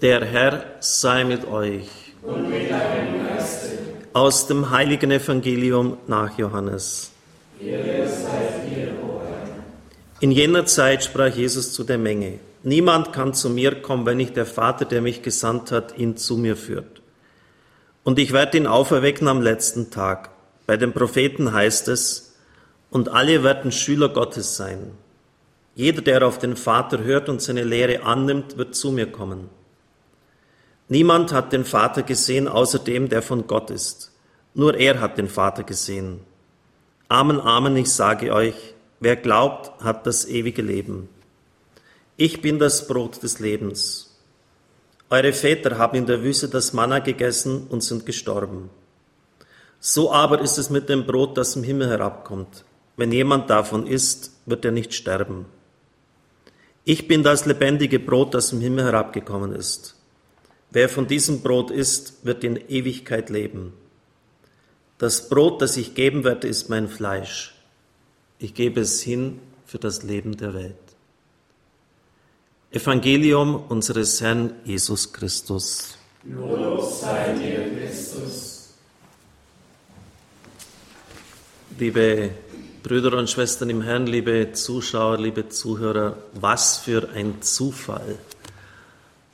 Der Herr sei mit euch. Und mit deinem Geiste. Aus dem heiligen Evangelium nach Johannes. In jener Zeit sprach Jesus zu der Menge, Niemand kann zu mir kommen, wenn nicht der Vater, der mich gesandt hat, ihn zu mir führt. Und ich werde ihn auferwecken am letzten Tag. Bei den Propheten heißt es, und alle werden Schüler Gottes sein. Jeder, der auf den Vater hört und seine Lehre annimmt, wird zu mir kommen. Niemand hat den Vater gesehen, außer dem, der von Gott ist. Nur er hat den Vater gesehen. Amen, Amen, ich sage euch, wer glaubt, hat das ewige Leben. Ich bin das Brot des Lebens. Eure Väter haben in der Wüste das Manna gegessen und sind gestorben. So aber ist es mit dem Brot, das im Himmel herabkommt. Wenn jemand davon isst, wird er nicht sterben. Ich bin das lebendige Brot, das im Himmel herabgekommen ist. Wer von diesem Brot isst, wird in Ewigkeit leben. Das Brot, das ich geben werde, ist mein Fleisch. Ich gebe es hin für das Leben der Welt. Evangelium unseres Herrn Jesus Christus. Lob sei dir, Christus. Liebe Brüder und Schwestern im Herrn, liebe Zuschauer, liebe Zuhörer, was für ein Zufall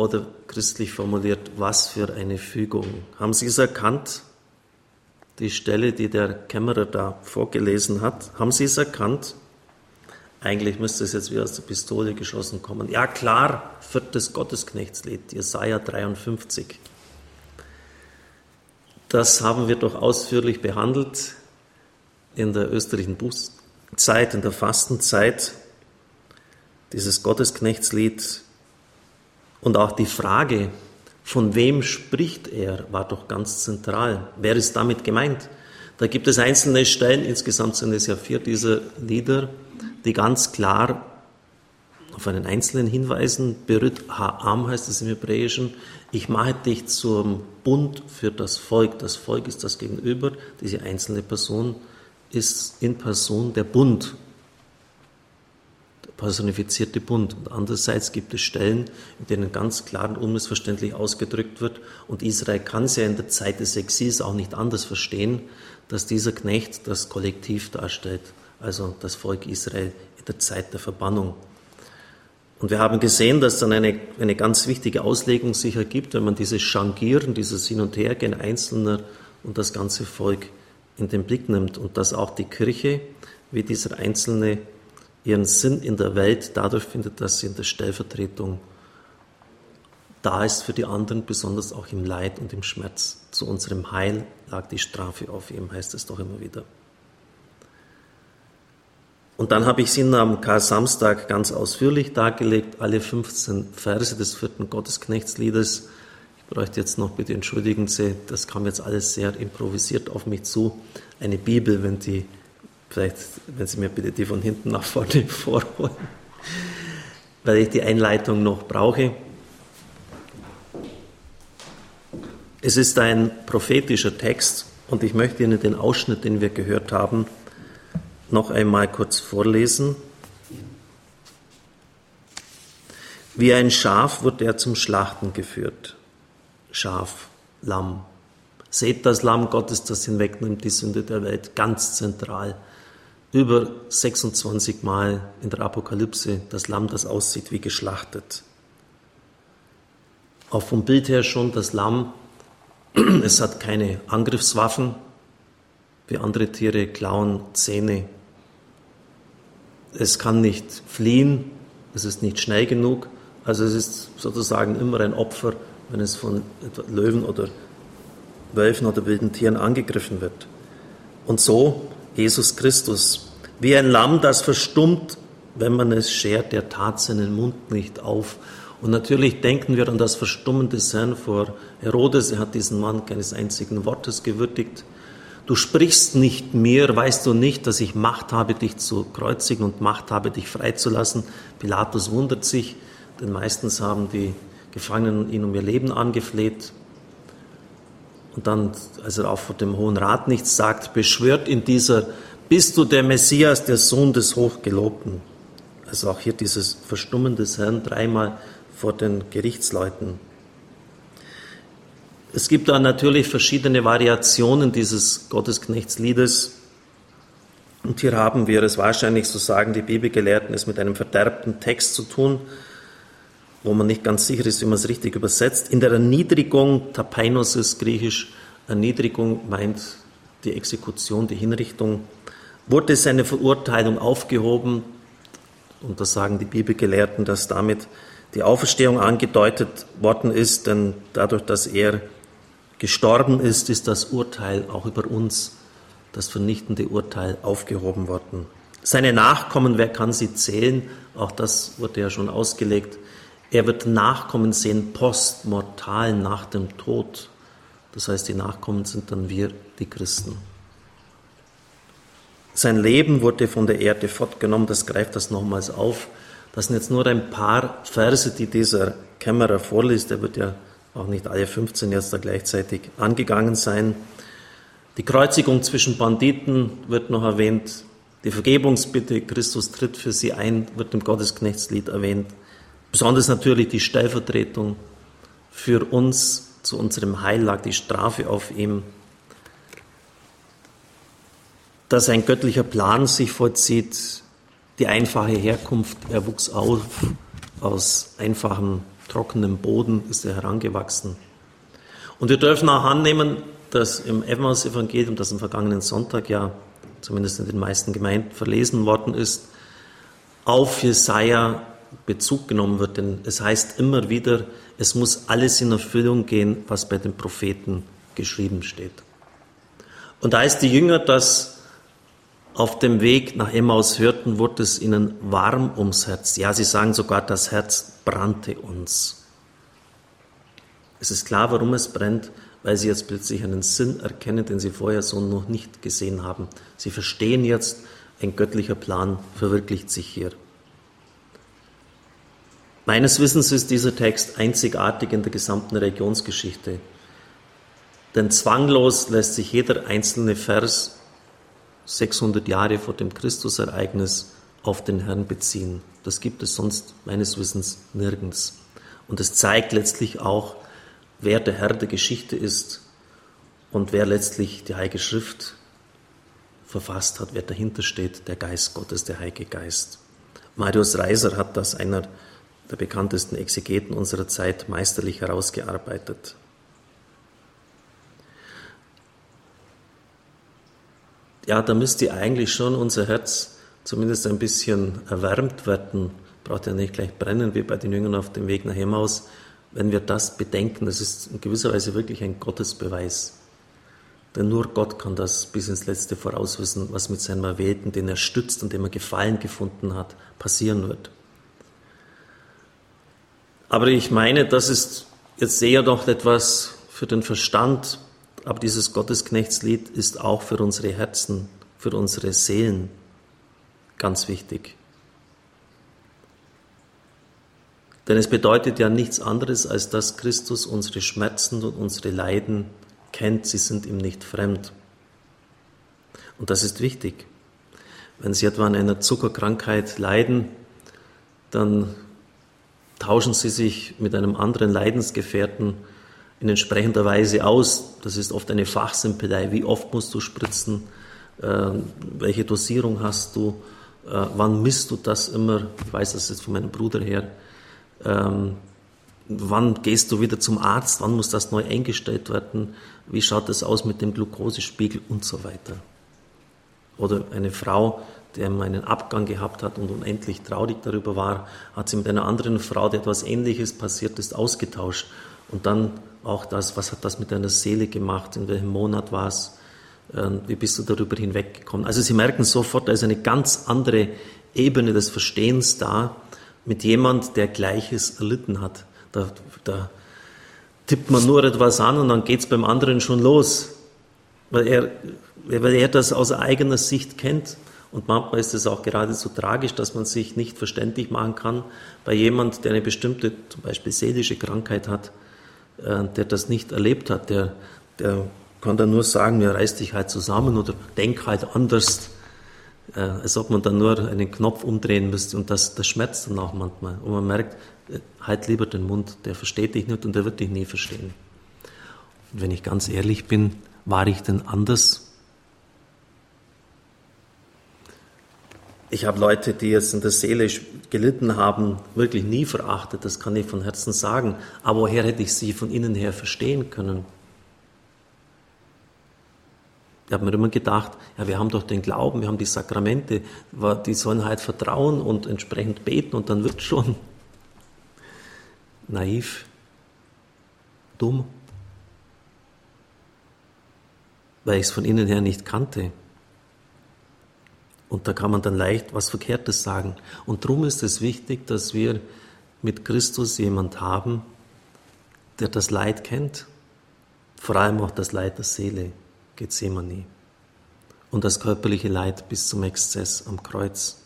oder christlich formuliert, was für eine Fügung. Haben Sie es erkannt? Die Stelle, die der Kämmerer da vorgelesen hat, haben Sie es erkannt? Eigentlich müsste es jetzt wie aus der Pistole geschossen kommen. Ja klar, viertes Gottesknechtslied, Jesaja 53. Das haben wir doch ausführlich behandelt in der österreichischen Bußzeit, in der Fastenzeit. Dieses Gottesknechtslied und auch die Frage, von wem spricht er, war doch ganz zentral. Wer ist damit gemeint? Da gibt es einzelne Stellen, insgesamt sind es ja vier dieser Lieder, die ganz klar auf einen Einzelnen hinweisen. Berührt Ha'am heißt es im Hebräischen. Ich mache dich zum Bund für das Volk. Das Volk ist das Gegenüber. Diese einzelne Person ist in Person der Bund personifizierte Bund. Und andererseits gibt es Stellen, in denen ganz klar und unmissverständlich ausgedrückt wird, und Israel kann es ja in der Zeit des Exils auch nicht anders verstehen, dass dieser Knecht das Kollektiv darstellt, also das Volk Israel in der Zeit der Verbannung. Und wir haben gesehen, dass dann eine, eine ganz wichtige Auslegung sich ergibt, wenn man dieses Changieren, dieses Hin- und Hergehen Einzelner und das ganze Volk in den Blick nimmt und dass auch die Kirche, wie dieser Einzelne ihren Sinn in der Welt dadurch findet, dass sie in der Stellvertretung da ist für die anderen, besonders auch im Leid und im Schmerz. Zu unserem Heil lag die Strafe auf ihm, heißt es doch immer wieder. Und dann habe ich sie am Kar-Samstag ganz ausführlich dargelegt, alle 15 Verse des vierten Gottesknechtsliedes. Ich bräuchte jetzt noch, bitte entschuldigen Sie, das kam jetzt alles sehr improvisiert auf mich zu. Eine Bibel, wenn die Vielleicht, wenn Sie mir bitte die von hinten nach vorne vorholen, weil ich die Einleitung noch brauche. Es ist ein prophetischer Text und ich möchte Ihnen den Ausschnitt, den wir gehört haben, noch einmal kurz vorlesen. Wie ein Schaf wird er zum Schlachten geführt. Schaf, Lamm. Seht das Lamm Gottes, das hinwegnimmt die Sünde der Welt, ganz zentral über 26 Mal in der Apokalypse das Lamm, das aussieht wie geschlachtet. Auch vom Bild her schon das Lamm, es hat keine Angriffswaffen, wie andere Tiere, Klauen, Zähne. Es kann nicht fliehen, es ist nicht schnell genug, also es ist sozusagen immer ein Opfer, wenn es von Löwen oder Wölfen oder wilden Tieren angegriffen wird. Und so Jesus Christus, wie ein Lamm, das verstummt, wenn man es schert, der tat seinen Mund nicht auf. Und natürlich denken wir an das Verstummen des Herrn vor Herodes. Er hat diesen Mann keines einzigen Wortes gewürdigt. Du sprichst nicht mir, weißt du nicht, dass ich Macht habe, dich zu kreuzigen und Macht habe, dich freizulassen? Pilatus wundert sich, denn meistens haben die Gefangenen ihn um ihr Leben angefleht. Und dann, als er auch vor dem Hohen Rat nichts sagt, beschwört in dieser, bist du der Messias, der Sohn des Hochgelobten? Also auch hier dieses Verstummen des Herrn dreimal vor den Gerichtsleuten. Es gibt da natürlich verschiedene Variationen dieses Gottesknechtsliedes. Und hier haben wir es wahrscheinlich, so sagen die Bibelgelehrten, es mit einem verderbten Text zu tun, wo man nicht ganz sicher ist, wie man es richtig übersetzt. In der Erniedrigung, Tapainos ist griechisch, Erniedrigung meint die Exekution, die Hinrichtung, wurde seine Verurteilung aufgehoben. Und das sagen die Bibelgelehrten, dass damit die Auferstehung angedeutet worden ist, denn dadurch, dass er gestorben ist, ist das Urteil auch über uns, das vernichtende Urteil, aufgehoben worden. Seine Nachkommen, wer kann sie zählen? Auch das wurde ja schon ausgelegt. Er wird Nachkommen sehen, postmortal nach dem Tod. Das heißt, die Nachkommen sind dann wir, die Christen. Sein Leben wurde von der Erde fortgenommen, das greift das nochmals auf. Das sind jetzt nur ein paar Verse, die dieser Kämmerer vorliest. Er wird ja auch nicht alle 15 jetzt da gleichzeitig angegangen sein. Die Kreuzigung zwischen Banditen wird noch erwähnt. Die Vergebungsbitte, Christus tritt für sie ein, wird im Gottesknechtslied erwähnt. Besonders natürlich die Stellvertretung für uns zu unserem Heil lag die Strafe auf ihm. Dass ein göttlicher Plan sich vollzieht, die einfache Herkunft, er wuchs auf aus einfachem, trockenem Boden, ist er herangewachsen. Und wir dürfen auch annehmen, dass im Evans-Evangelium, das am vergangenen Sonntag ja zumindest in den meisten Gemeinden verlesen worden ist, auf Jesaja Bezug genommen wird, denn es heißt immer wieder, es muss alles in Erfüllung gehen, was bei den Propheten geschrieben steht. Und als die Jünger das auf dem Weg nach Emmaus hörten, wurde es ihnen warm ums Herz. Ja, sie sagen sogar, das Herz brannte uns. Es ist klar, warum es brennt, weil sie jetzt plötzlich einen Sinn erkennen, den sie vorher so noch nicht gesehen haben. Sie verstehen jetzt, ein göttlicher Plan verwirklicht sich hier. Meines Wissens ist dieser Text einzigartig in der gesamten Religionsgeschichte. Denn zwanglos lässt sich jeder einzelne Vers 600 Jahre vor dem Christusereignis auf den Herrn beziehen. Das gibt es sonst meines Wissens nirgends. Und es zeigt letztlich auch, wer der Herr der Geschichte ist und wer letztlich die Heilige Schrift verfasst hat, wer dahinter steht, der Geist Gottes, der Heilige Geist. Marius Reiser hat das einer der bekanntesten Exegeten unserer Zeit, meisterlich herausgearbeitet. Ja, da müsste eigentlich schon unser Herz zumindest ein bisschen erwärmt werden. Braucht ja nicht gleich brennen wie bei den Jüngern auf dem Weg nach Emmaus. Wenn wir das bedenken, das ist in gewisser Weise wirklich ein Gottesbeweis. Denn nur Gott kann das bis ins Letzte vorauswissen, was mit seinem Erwählten, den er stützt und dem er Gefallen gefunden hat, passieren wird. Aber ich meine, das ist jetzt eher doch etwas für den Verstand, aber dieses Gottesknechtslied ist auch für unsere Herzen, für unsere Seelen ganz wichtig. Denn es bedeutet ja nichts anderes, als dass Christus unsere Schmerzen und unsere Leiden kennt. Sie sind ihm nicht fremd. Und das ist wichtig. Wenn Sie etwa an einer Zuckerkrankheit leiden, dann tauschen sie sich mit einem anderen Leidensgefährten in entsprechender Weise aus. Das ist oft eine Fachsimpelei. Wie oft musst du spritzen? Äh, welche Dosierung hast du? Äh, wann misst du das immer? Ich weiß das jetzt von meinem Bruder her. Ähm, wann gehst du wieder zum Arzt? Wann muss das neu eingestellt werden? Wie schaut es aus mit dem Glukosespiegel und so weiter? Oder eine Frau, der einen Abgang gehabt hat und unendlich traurig darüber war, hat sie mit einer anderen Frau, der etwas Ähnliches passiert ist, ausgetauscht. Und dann auch das, was hat das mit deiner Seele gemacht, in welchem Monat war es, ähm, wie bist du darüber hinweggekommen. Also Sie merken sofort, da ist eine ganz andere Ebene des Verstehens da mit jemand, der Gleiches erlitten hat. Da, da tippt man nur etwas an und dann geht es beim anderen schon los, weil er, weil er das aus eigener Sicht kennt und manchmal ist es auch geradezu tragisch, dass man sich nicht verständlich machen kann bei jemand, der eine bestimmte, zum Beispiel seelische Krankheit hat, äh, der das nicht erlebt hat, der, der kann dann nur sagen, mir reißt dich halt zusammen oder denk halt anders, äh, als ob man dann nur einen Knopf umdrehen müsste und das, das schmerzt dann auch manchmal. Und man merkt, äh, halt lieber den Mund, der versteht dich nicht und der wird dich nie verstehen. Und wenn ich ganz ehrlich bin, war ich denn anders? Ich habe Leute, die jetzt in der Seele gelitten haben, wirklich nie verachtet, das kann ich von Herzen sagen. Aber woher hätte ich sie von innen her verstehen können? Ich habe mir immer gedacht, ja, wir haben doch den Glauben, wir haben die Sakramente, die sollen halt vertrauen und entsprechend beten und dann wird schon. Naiv, dumm, weil ich es von innen her nicht kannte. Und da kann man dann leicht was Verkehrtes sagen. Und darum ist es wichtig, dass wir mit Christus jemand haben, der das Leid kennt, vor allem auch das Leid der Seele, Gethsemane, und das körperliche Leid bis zum Exzess am Kreuz.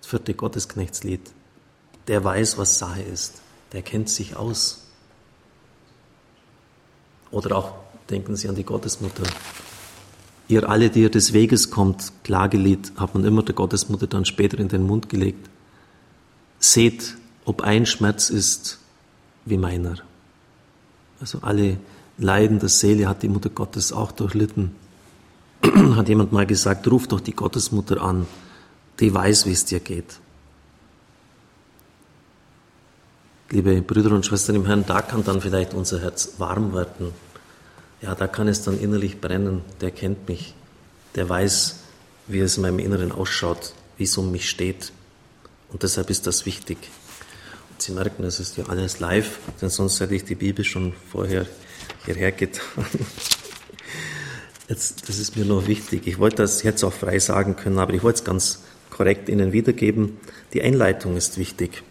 Das vierte Gottesknechtslied. Der weiß, was Sache ist. Der kennt sich aus. Oder auch denken Sie an die Gottesmutter. Ihr alle, die ihr des Weges kommt, Klagelied, hat man immer der Gottesmutter dann später in den Mund gelegt. Seht, ob ein Schmerz ist wie meiner. Also alle Leiden der Seele hat die Mutter Gottes auch durchlitten. hat jemand mal gesagt, ruf doch die Gottesmutter an, die weiß, wie es dir geht. Liebe Brüder und Schwestern im Herrn, da kann dann vielleicht unser Herz warm werden ja, da kann es dann innerlich brennen. Der kennt mich. Der weiß, wie es in meinem Inneren ausschaut, wie es um mich steht. Und deshalb ist das wichtig. Und Sie merken, es ist ja alles live, denn sonst hätte ich die Bibel schon vorher hierher getan. Jetzt, das ist mir nur wichtig. Ich wollte das jetzt auch frei sagen können, aber ich wollte es ganz korrekt Ihnen wiedergeben. Die Einleitung ist wichtig.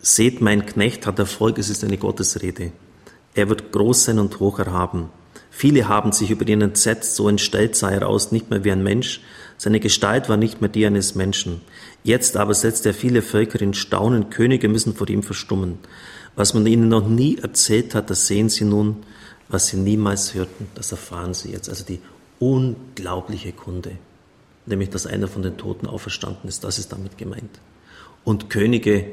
Seht, mein Knecht hat Erfolg, es ist eine Gottesrede. Er wird groß sein und hoch erhaben. Viele haben sich über ihn entsetzt, so entstellt sah er aus, nicht mehr wie ein Mensch. Seine Gestalt war nicht mehr die eines Menschen. Jetzt aber setzt er viele Völker in Staunen, Könige müssen vor ihm verstummen. Was man ihnen noch nie erzählt hat, das sehen sie nun, was sie niemals hörten, das erfahren sie jetzt. Also die unglaubliche Kunde, nämlich dass einer von den Toten auferstanden ist, das ist damit gemeint. Und Könige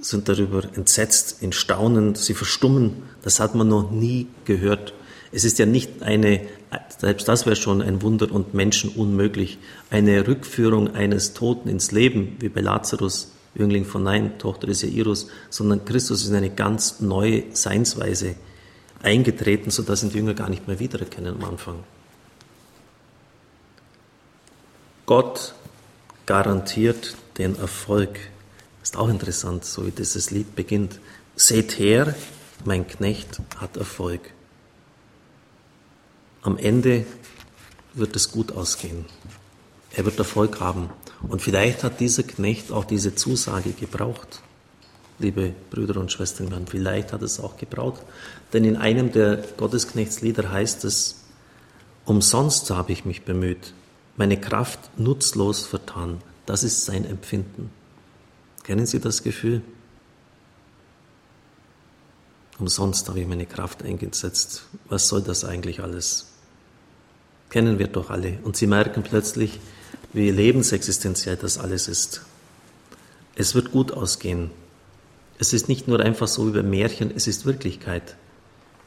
sind darüber entsetzt, in Staunen, sie verstummen. Das hat man noch nie gehört. Es ist ja nicht eine, selbst das wäre schon ein Wunder und Menschen unmöglich, eine Rückführung eines Toten ins Leben, wie bei Lazarus, Jüngling von Nein, Tochter des Jairus, sondern Christus ist in eine ganz neue Seinsweise eingetreten, sodass ihn die Jünger gar nicht mehr wiedererkennen am Anfang. Gott garantiert den Erfolg ist auch interessant, so wie dieses Lied beginnt. Seht her, mein Knecht hat Erfolg. Am Ende wird es gut ausgehen. Er wird Erfolg haben. Und vielleicht hat dieser Knecht auch diese Zusage gebraucht. Liebe Brüder und Schwestern, vielleicht hat es auch gebraucht. Denn in einem der Gottesknechtslieder heißt es, umsonst habe ich mich bemüht, meine Kraft nutzlos vertan. Das ist sein Empfinden. Kennen Sie das Gefühl? Umsonst habe ich meine Kraft eingesetzt. Was soll das eigentlich alles? Kennen wir doch alle. Und Sie merken plötzlich, wie lebensexistenziell das alles ist. Es wird gut ausgehen. Es ist nicht nur einfach so über Märchen, es ist Wirklichkeit.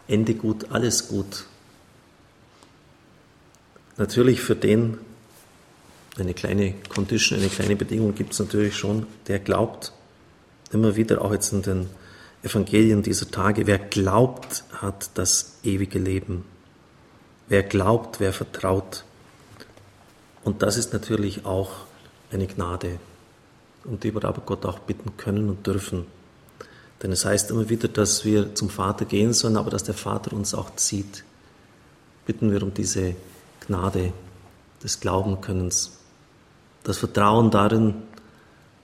Ende gut, alles gut. Natürlich für den, eine kleine Condition, eine kleine Bedingung gibt es natürlich schon, der glaubt. Immer wieder, auch jetzt in den Evangelien dieser Tage, wer glaubt, hat das ewige Leben. Wer glaubt, wer vertraut. Und das ist natürlich auch eine Gnade, um die wir aber Gott auch bitten können und dürfen. Denn es heißt immer wieder, dass wir zum Vater gehen sollen, aber dass der Vater uns auch zieht. Bitten wir um diese Gnade des Glaubenkönnens das Vertrauen darin,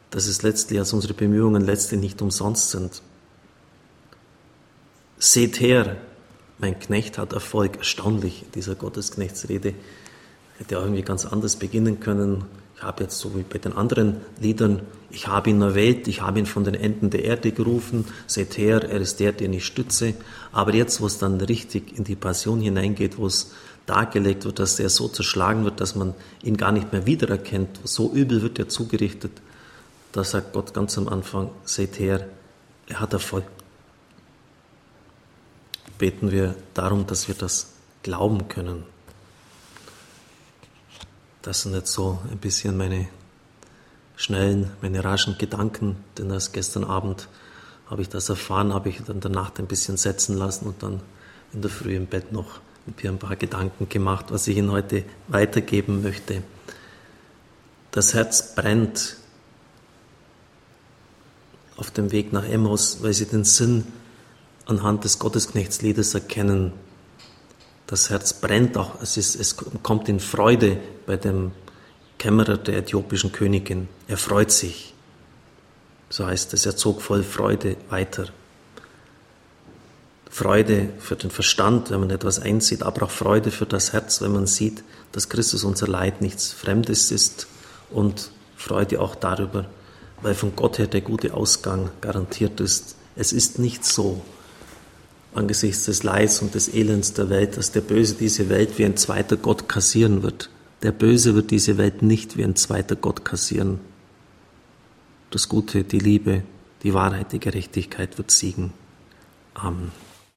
dass es letztlich, als unsere Bemühungen letztlich nicht umsonst sind. Seht her, mein Knecht hat Erfolg. Erstaunlich, dieser Gottesknechtsrede. Hätte auch irgendwie ganz anders beginnen können. Ich habe jetzt so wie bei den anderen Liedern, ich habe ihn erwählt, ich habe ihn von den Enden der Erde gerufen, seht her, er ist der, den ich stütze. Aber jetzt, wo es dann richtig in die Passion hineingeht, wo es dargelegt wird, dass er so zerschlagen wird, dass man ihn gar nicht mehr wiedererkennt. So übel wird er zugerichtet. Da sagt Gott ganz am Anfang, seht her, er hat Erfolg. beten wir darum, dass wir das glauben können. Das sind jetzt so ein bisschen meine schnellen, meine raschen Gedanken, denn erst gestern Abend habe ich das erfahren, habe ich dann der Nacht ein bisschen setzen lassen und dann in der Früh im Bett noch mir ein paar Gedanken gemacht, was ich Ihnen heute weitergeben möchte. Das Herz brennt auf dem Weg nach Emmaus, weil sie den Sinn anhand des Gottesknechtsliedes erkennen. Das Herz brennt auch, es, ist, es kommt in Freude bei dem Kämmerer der äthiopischen Königin. Er freut sich. So heißt es, er zog voll Freude weiter. Freude für den Verstand, wenn man etwas einsieht, aber auch Freude für das Herz, wenn man sieht, dass Christus unser Leid nichts Fremdes ist und Freude auch darüber, weil von Gott her der gute Ausgang garantiert ist. Es ist nicht so, angesichts des Leids und des Elends der Welt, dass der Böse diese Welt wie ein zweiter Gott kassieren wird. Der Böse wird diese Welt nicht wie ein zweiter Gott kassieren. Das Gute, die Liebe, die Wahrheit, die Gerechtigkeit wird siegen. Amen.